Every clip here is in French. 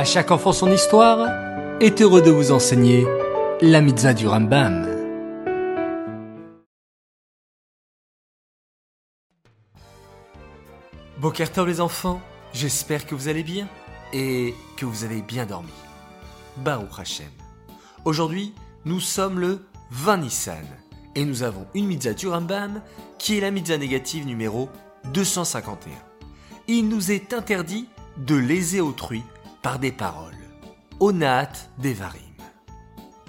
À chaque enfant son histoire est heureux de vous enseigner la mitzvah du Rambam. Bokertov les enfants, j'espère que vous allez bien et que vous avez bien dormi. Baruch Hashem. Aujourd'hui, nous sommes le 20 Nissan et nous avons une mitzvah du Rambam qui est la mitzvah négative numéro 251. Il nous est interdit de léser autrui par des paroles. Onat Devarim.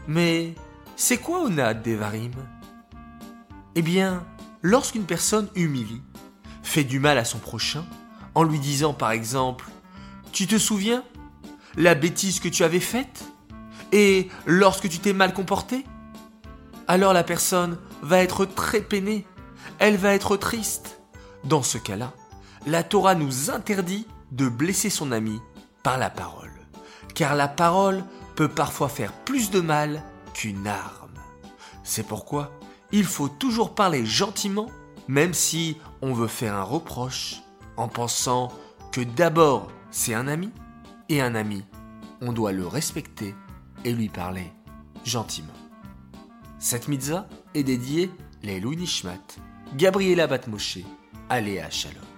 Mais c'est quoi Onat Devarim? Eh bien, lorsqu'une personne humilie, fait du mal à son prochain, en lui disant par exemple Tu te souviens La bêtise que tu avais faite? Et lorsque tu t'es mal comporté? Alors la personne va être très peinée, elle va être triste. Dans ce cas-là, la Torah nous interdit de blesser son ami par la parole, car la parole peut parfois faire plus de mal qu'une arme. C'est pourquoi il faut toujours parler gentiment, même si on veut faire un reproche, en pensant que d'abord c'est un ami, et un ami, on doit le respecter et lui parler gentiment. Cette mitzvah est dédiée les Nishmat, Gabriela Batmoshe, Aléa Shalom.